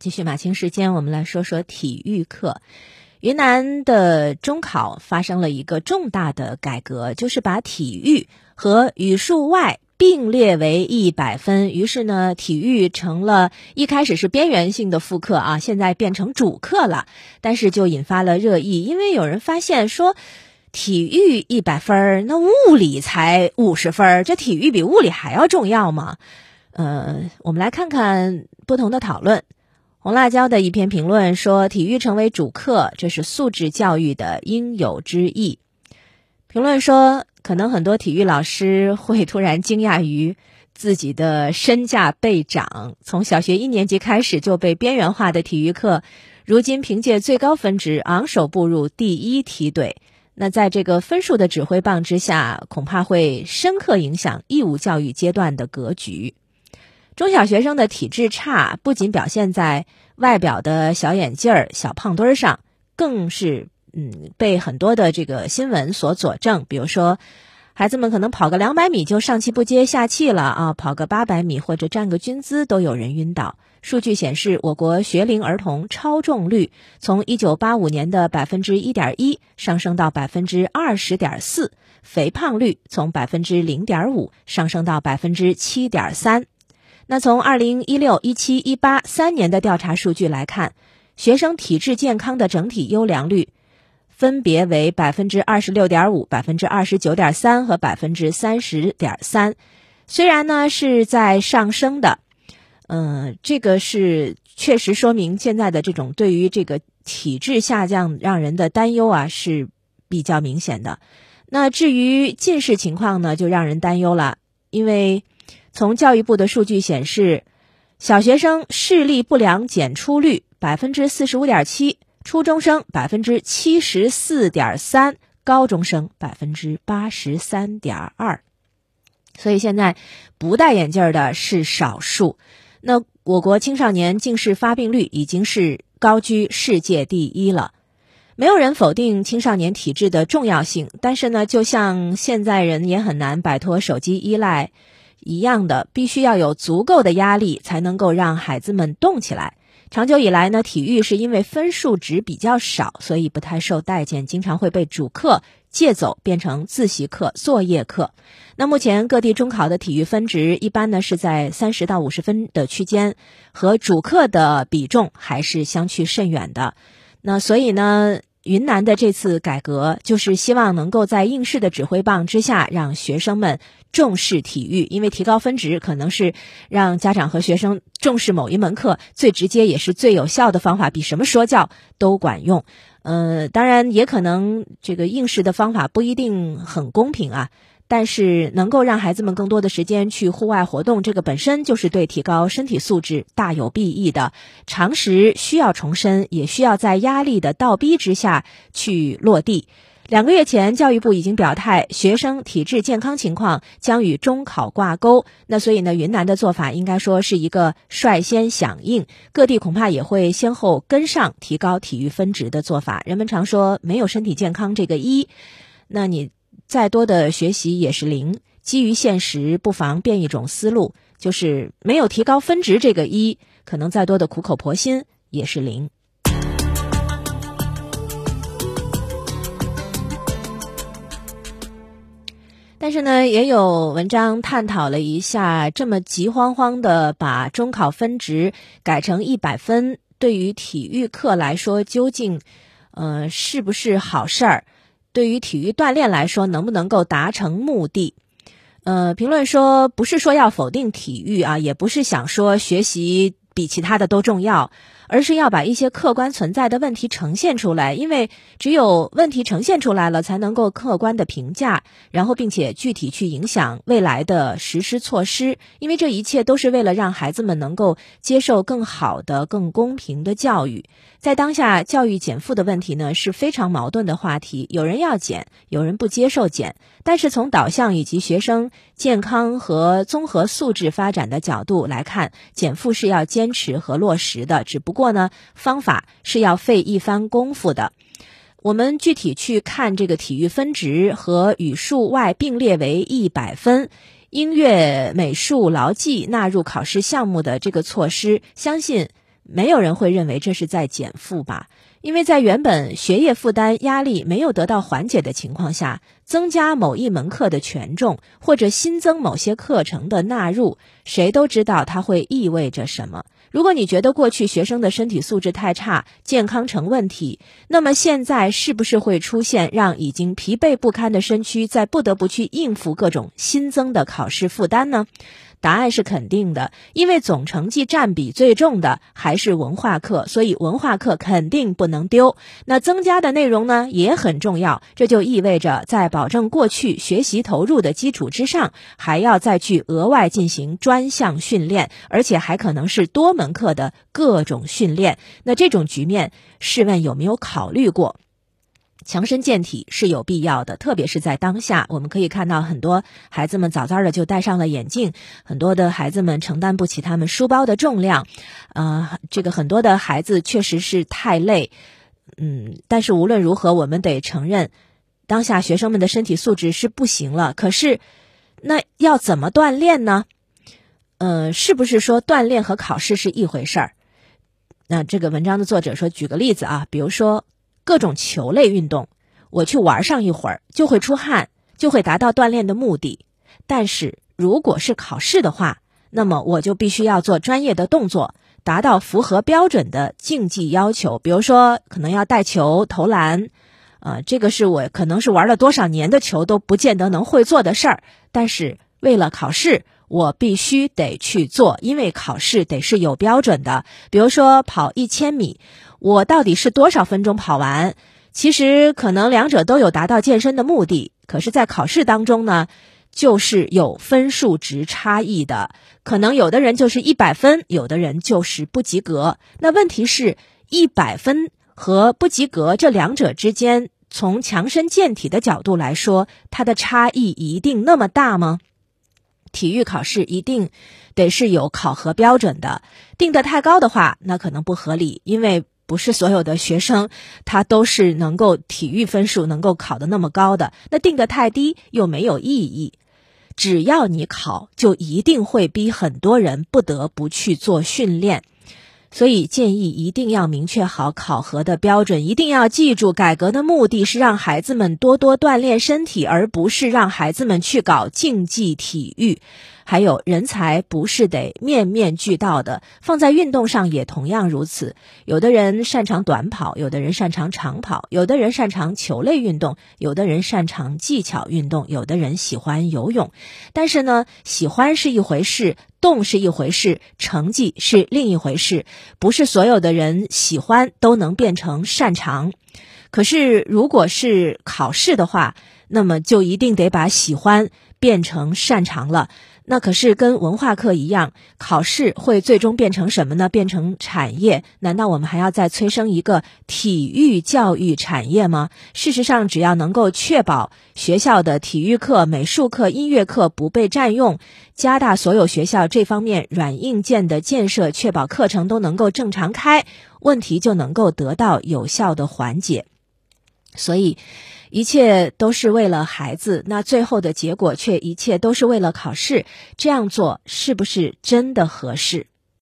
继续马清时间，我们来说说体育课。云南的中考发生了一个重大的改革，就是把体育和语数外并列为一百分。于是呢，体育成了一开始是边缘性的副课啊，现在变成主课了。但是就引发了热议，因为有人发现说，体育一百分儿，那物理才五十分儿，这体育比物理还要重要吗？呃，我们来看看不同的讨论。红辣椒的一篇评论说：“体育成为主课，这是素质教育的应有之义。”评论说：“可能很多体育老师会突然惊讶于自己的身价倍涨，从小学一年级开始就被边缘化的体育课，如今凭借最高分值昂首步入第一梯队。那在这个分数的指挥棒之下，恐怕会深刻影响义务教育阶段的格局。”中小学生的体质差，不仅表现在外表的小眼镜儿、小胖墩儿上，更是嗯被很多的这个新闻所佐证。比如说，孩子们可能跑个两百米就上气不接下气了啊，跑个八百米或者站个军姿都有人晕倒。数据显示，我国学龄儿童超重率从一九八五年的百分之一点一上升到百分之二十点四，肥胖率从百分之零点五上升到百分之七点三。那从二零一六、一七、一八三年的调查数据来看，学生体质健康的整体优良率分别为百分之二十六点五、百分之二十九点三和百分之三十点三。虽然呢是在上升的，嗯，这个是确实说明现在的这种对于这个体质下降让人的担忧啊是比较明显的。那至于近视情况呢，就让人担忧了，因为。从教育部的数据显示，小学生视力不良检出率百分之四十五点七，初中生百分之七十四点三，高中生百分之八十三点二。所以现在不戴眼镜的是少数。那我国青少年近视发病率已经是高居世界第一了。没有人否定青少年体质的重要性，但是呢，就像现在人也很难摆脱手机依赖。一样的，必须要有足够的压力，才能够让孩子们动起来。长久以来呢，体育是因为分数值比较少，所以不太受待见，经常会被主课借走，变成自习课、作业课。那目前各地中考的体育分值一般呢是在三十到五十分的区间，和主课的比重还是相去甚远的。那所以呢？云南的这次改革，就是希望能够在应试的指挥棒之下，让学生们重视体育。因为提高分值，可能是让家长和学生重视某一门课最直接也是最有效的方法，比什么说教都管用。呃，当然也可能这个应试的方法不一定很公平啊。但是能够让孩子们更多的时间去户外活动，这个本身就是对提高身体素质大有裨益的。常识需要重申，也需要在压力的倒逼之下去落地。两个月前，教育部已经表态，学生体质健康情况将与中考挂钩。那所以呢，云南的做法应该说是一个率先响应，各地恐怕也会先后跟上提高体育分值的做法。人们常说没有身体健康这个一，那你。再多的学习也是零。基于现实，不妨变一种思路，就是没有提高分值这个一，可能再多的苦口婆心也是零。但是呢，也有文章探讨了一下，这么急慌慌的把中考分值改成一百分，对于体育课来说，究竟呃是不是好事儿？对于体育锻炼来说，能不能够达成目的？呃，评论说不是说要否定体育啊，也不是想说学习比其他的都重要。而是要把一些客观存在的问题呈现出来，因为只有问题呈现出来了，才能够客观的评价，然后并且具体去影响未来的实施措施。因为这一切都是为了让孩子们能够接受更好的、更公平的教育。在当下，教育减负的问题呢是非常矛盾的话题，有人要减，有人不接受减。但是从导向以及学生健康和综合素质发展的角度来看，减负是要坚持和落实的，只不过。呢，方法是要费一番功夫的。我们具体去看这个体育分值和语数外并列为一百分，音乐、美术、劳技纳入考试项目的这个措施，相信没有人会认为这是在减负吧？因为在原本学业负担压力没有得到缓解的情况下，增加某一门课的权重，或者新增某些课程的纳入，谁都知道它会意味着什么。如果你觉得过去学生的身体素质太差，健康成问题，那么现在是不是会出现让已经疲惫不堪的身躯在不得不去应付各种新增的考试负担呢？答案是肯定的，因为总成绩占比最重的还是文化课，所以文化课肯定不能丢。那增加的内容呢也很重要，这就意味着在保证过去学习投入的基础之上，还要再去额外进行专项训练，而且还可能是多门课的各种训练。那这种局面，试问有没有考虑过？强身健体是有必要的，特别是在当下，我们可以看到很多孩子们早早的就戴上了眼镜，很多的孩子们承担不起他们书包的重量，呃，这个很多的孩子确实是太累，嗯，但是无论如何，我们得承认，当下学生们的身体素质是不行了。可是，那要怎么锻炼呢？呃，是不是说锻炼和考试是一回事儿？那这个文章的作者说，举个例子啊，比如说。各种球类运动，我去玩上一会儿就会出汗，就会达到锻炼的目的。但是如果是考试的话，那么我就必须要做专业的动作，达到符合标准的竞技要求。比如说，可能要带球、投篮，呃，这个是我可能是玩了多少年的球都不见得能会做的事儿。但是为了考试，我必须得去做，因为考试得是有标准的。比如说跑一千米。我到底是多少分钟跑完？其实可能两者都有达到健身的目的，可是，在考试当中呢，就是有分数值差异的。可能有的人就是一百分，有的人就是不及格。那问题是，一百分和不及格这两者之间，从强身健体的角度来说，它的差异一定那么大吗？体育考试一定得是有考核标准的，定的太高的话，那可能不合理，因为。不是所有的学生，他都是能够体育分数能够考得那么高的。那定的太低又没有意义。只要你考，就一定会逼很多人不得不去做训练。所以建议一定要明确好考核的标准，一定要记住，改革的目的是让孩子们多多锻炼身体，而不是让孩子们去搞竞技体育。还有人才不是得面面俱到的，放在运动上也同样如此。有的人擅长短跑，有的人擅长长跑，有的人擅长球类运动，有的人擅长技巧运动，有的人喜欢游泳。但是呢，喜欢是一回事，动是一回事，成绩是另一回事。不是所有的人喜欢都能变成擅长。可是如果是考试的话，那么就一定得把喜欢变成擅长了。那可是跟文化课一样，考试会最终变成什么呢？变成产业？难道我们还要再催生一个体育教育产业吗？事实上，只要能够确保学校的体育课、美术课、音乐课不被占用，加大所有学校这方面软硬件的建设，确保课程都能够正常开，问题就能够得到有效的缓解。所以。一切都是为了孩子，那最后的结果却一切都是为了考试。这样做是不是真的合适？